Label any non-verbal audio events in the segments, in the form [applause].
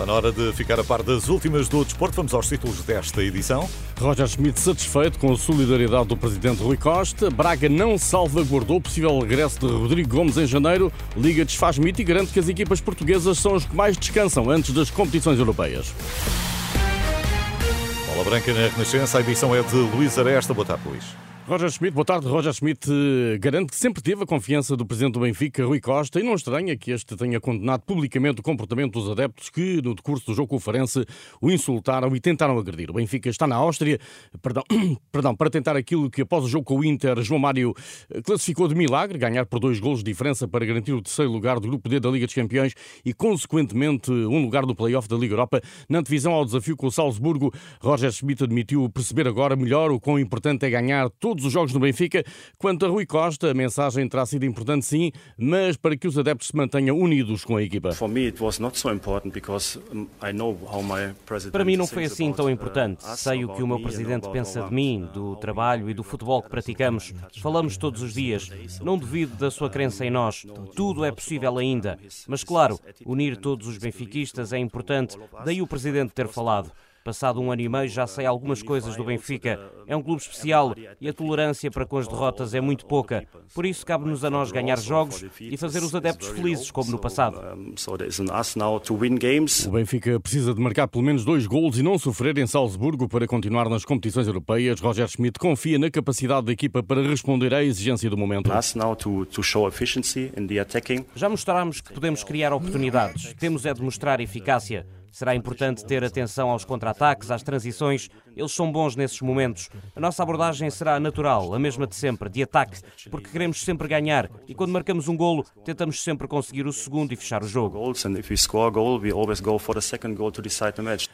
Está na hora de ficar a par das últimas do desporto. Vamos aos títulos desta edição. Roger Schmidt satisfeito com a solidariedade do presidente Rui Costa. Braga não salvaguardou o possível regresso de Rodrigo Gomes em janeiro. Liga desfaz mito e garante que as equipas portuguesas são as que mais descansam antes das competições europeias. Bola Branca na Renascença. A edição é de Luís Aresta. Boa tarde, Luís. Roger Schmidt, boa tarde. Roger Schmidt eh, garante que sempre teve a confiança do presidente do Benfica, Rui Costa, e não estranha que este tenha condenado publicamente o comportamento dos adeptos que, no decurso do jogo com o Farense, o insultaram e tentaram agredir. O Benfica está na Áustria, [coughs] perdão, [coughs] perdão, para tentar aquilo que após o jogo com o Inter, João Mário eh, classificou de milagre, ganhar por dois golos de diferença para garantir o terceiro lugar do Grupo D da Liga dos Campeões e, consequentemente, um lugar do play-off da Liga Europa. Na divisão ao desafio com o Salzburgo, Roger Schmidt admitiu perceber agora melhor o quão importante é ganhar todos todos os jogos no Benfica. Quanto a Rui Costa, a mensagem terá sido importante sim, mas para que os adeptos se mantenham unidos com a equipa. Para mim não foi assim tão uh, importante. Sei o que o meu presidente pensa de mim, do trabalho e do futebol que praticamos. Falamos todos os dias. Não duvido da sua crença em nós. Tudo é possível ainda. Mas claro, unir todos os benfiquistas é importante. Daí o presidente ter falado. Passado um ano e meio já sei algumas coisas do Benfica. É um clube especial e a tolerância para com as derrotas é muito pouca. Por isso cabe-nos a nós ganhar jogos e fazer os adeptos felizes como no passado. O Benfica precisa de marcar pelo menos dois gols e não sofrer em Salzburgo para continuar nas competições europeias. Roger Schmidt confia na capacidade da equipa para responder à exigência do momento. Já mostramos que podemos criar oportunidades. Temos é de mostrar eficácia. Será importante ter atenção aos contra-ataques, às transições. Eles são bons nesses momentos. A nossa abordagem será natural, a mesma de sempre, de ataque, porque queremos sempre ganhar. E quando marcamos um golo, tentamos sempre conseguir o segundo e fechar o jogo.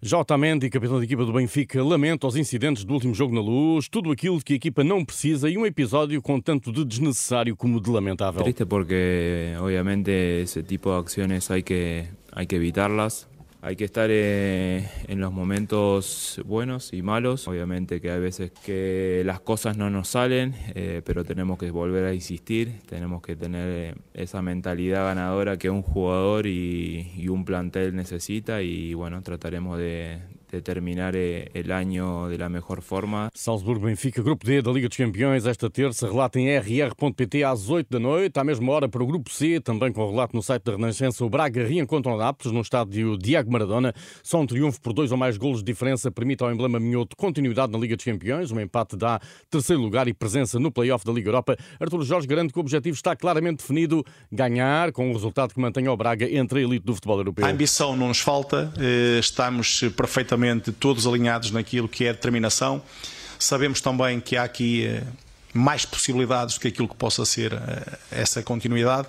J. Otamendi, capitão da equipa do Benfica, lamenta os incidentes do último jogo na luz, tudo aquilo que a equipa não precisa e um episódio com tanto de desnecessário como de lamentável. Triste porque, obviamente, esse tipo de ações hay que, hay que evitarlas. Hay que estar eh, en los momentos buenos y malos. Obviamente que hay veces que las cosas no nos salen, eh, pero tenemos que volver a insistir, tenemos que tener eh, esa mentalidad ganadora que un jugador y, y un plantel necesita y bueno, trataremos de, de terminar eh, el año de la mejor forma. Salzburgo-Benfica, Grupo D da Liga dos Campeões, esta terça, relato em rr.pt às 8 da noite, à mesma hora para o Grupo C, também com o relato no site da Renascença, o Braga reencontra o Nápoles no estádio Diego Maradona. Só um triunfo por dois ou mais golos de diferença permite ao emblema minhoto continuidade na Liga dos Campeões, um empate dá terceiro lugar e presença no play-off da Liga Europa. Artur Jorge garante que o objetivo está claramente definido, ganhar, com um resultado que mantenha o Braga entre a elite do futebol europeu. A ambição não nos falta, eh, estamos perfeitamente perfeitamente todos alinhados naquilo que é a determinação. Sabemos também que há aqui eh, mais possibilidades do que aquilo que possa ser eh, essa continuidade,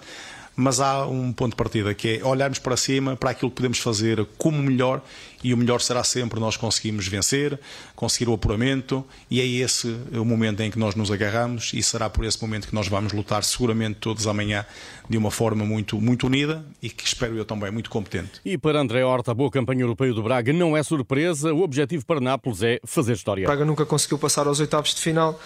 mas há um ponto de partida que é olharmos para cima, para aquilo que podemos fazer como melhor e o melhor será sempre nós conseguimos vencer, conseguir o apuramento e é esse o momento em que nós nos agarramos e será por esse momento que nós vamos lutar seguramente todos amanhã de uma forma muito, muito unida e que espero eu também muito competente. E para André Horta, a boa campanha europeia do Braga não é surpresa, o objetivo para Nápoles é fazer história. O Braga nunca conseguiu passar aos oitavos de final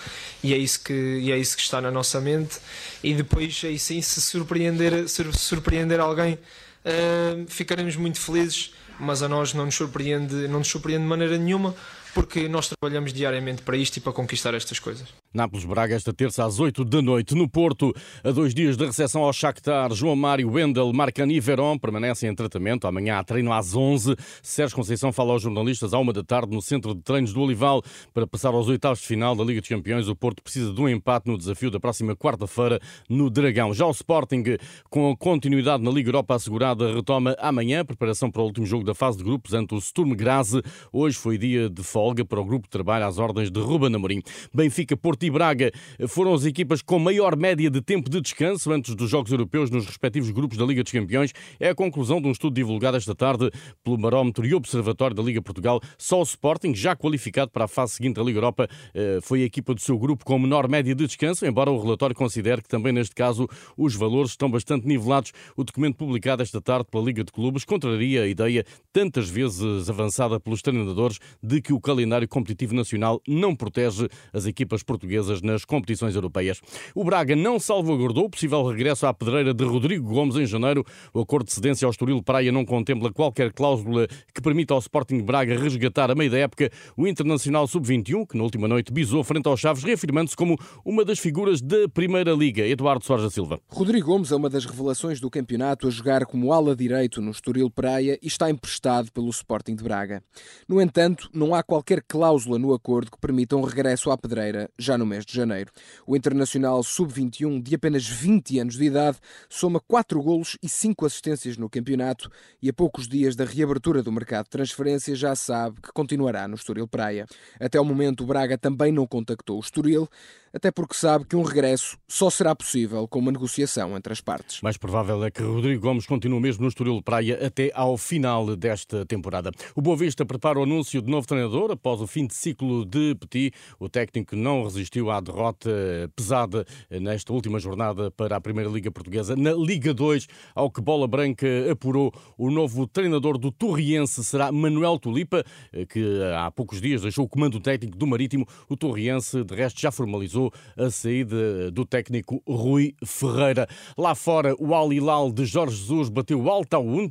e é isso que, e é isso que está na nossa mente e depois aí sim se surpreender, surpreender alguém uh, ficaremos muito felizes mas a nós não nos surpreende, não nos surpreende de maneira nenhuma, porque nós trabalhamos diariamente para isto e para conquistar estas coisas. Nápoles-Braga esta terça às 8 da noite. No Porto, a dois dias da recepção ao Shakhtar, João Mário, Wendel, Marcani e Verón permanecem em tratamento. Amanhã há treino às 11. Sérgio Conceição fala aos jornalistas à uma da tarde no centro de treinos do Olival. Para passar aos oitavos de final da Liga dos Campeões, o Porto precisa de um empate no desafio da próxima quarta-feira no Dragão. Já o Sporting, com a continuidade na Liga Europa assegurada, retoma amanhã a preparação para o último jogo da fase de grupos ante o Sturm Graz. Hoje foi dia de folga folga para o grupo de trabalho às ordens de Ruben Amorim. Benfica, Porto e Braga foram as equipas com maior média de tempo de descanso antes dos Jogos Europeus nos respectivos grupos da Liga dos Campeões. É a conclusão de um estudo divulgado esta tarde pelo Barómetro e Observatório da Liga Portugal. Só o Sporting, já qualificado para a fase seguinte da Liga Europa, eh, foi a equipa do seu grupo com menor média de descanso, embora o relatório considere que também neste caso os valores estão bastante nivelados. O documento publicado esta tarde pela Liga de Clubes contraria a ideia tantas vezes avançada pelos treinadores de que o calendário competitivo nacional não protege as equipas portuguesas nas competições europeias. O Braga não salvaguardou o possível regresso à pedreira de Rodrigo Gomes em janeiro. O acordo de cedência ao Estoril Praia não contempla qualquer cláusula que permita ao Sporting Braga resgatar a meio da época o Internacional Sub-21, que na última noite bisou frente aos Chaves, reafirmando-se como uma das figuras da Primeira Liga. Eduardo Sorja Silva. Rodrigo Gomes é uma das revelações do campeonato a jogar como ala direito no Estoril Praia e está emprestado pelo Sporting de Braga. No entanto, não há qualquer cláusula no acordo que permita um regresso à pedreira já no mês de janeiro. O Internacional Sub-21, de apenas 20 anos de idade, soma 4 golos e 5 assistências no campeonato e a poucos dias da reabertura do mercado de transferência já sabe que continuará no Estoril Praia. Até o momento, o Braga também não contactou o Estoril, até porque sabe que um regresso só será possível com uma negociação entre as partes. Mais provável é que Rodrigo Gomes continue mesmo no Estoril Praia até ao final desta temporada. O Boa Vista prepara o anúncio de novo treinador após o fim de ciclo de Petit. O técnico não resistiu à derrota pesada nesta última jornada para a Primeira Liga Portuguesa. Na Liga 2, ao que Bola Branca apurou, o novo treinador do Torriense será Manuel Tulipa, que há poucos dias deixou o comando técnico do Marítimo. O Torriense, de resto, já formalizou a saída do técnico Rui Ferreira. Lá fora, o Al Hilal de Jorge Jesus bateu o Al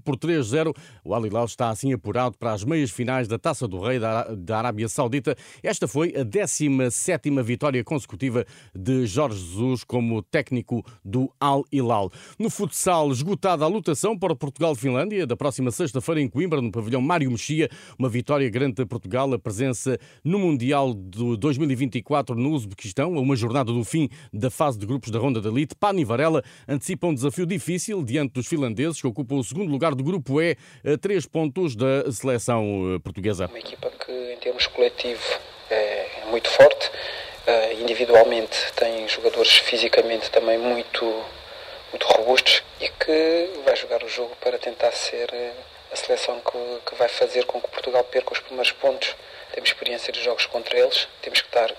por 3-0. O Al Hilal está assim apurado para as meias finais da Taça do Rei da Arábia Saudita. Esta foi a 17 vitória consecutiva de Jorge Jesus como técnico do Al Hilal. No futsal, esgotada a lutação para Portugal-Finlândia da próxima sexta-feira em Coimbra, no pavilhão Mário Mexia, uma vitória grande de Portugal, a presença no Mundial de 2024 no Uzbequistão, uma jornada do fim da fase de grupos da Ronda da Elite, Pani Varela antecipa um desafio difícil diante dos finlandeses, que ocupam o segundo lugar do grupo E, a três pontos da seleção eh, portuguesa. Uma equipa que, em termos coletivo, é muito forte. Eh, individualmente, tem jogadores fisicamente também muito, muito robustos e que vai jogar o jogo para tentar ser eh, a seleção que, que vai fazer com que Portugal perca os primeiros pontos. Temos experiência de jogos contra eles, temos que estar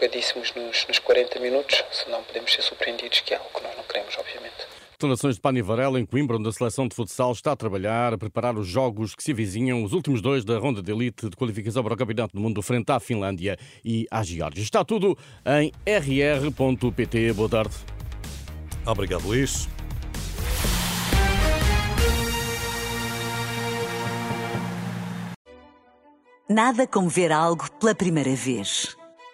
focadíssimos nos, nos 40 minutos, senão podemos ser surpreendidos, que é algo que nós não queremos, obviamente. Declarações de Pani Varela em Coimbra, onde a seleção de futsal está a trabalhar, a preparar os jogos que se avizinham, os últimos dois da ronda de elite de qualificação para o Campeonato do Mundo frente à Finlândia e à Geórgia. Está tudo em rr.pt. Boa tarde. Obrigado, Luís. Nada como ver algo pela primeira vez.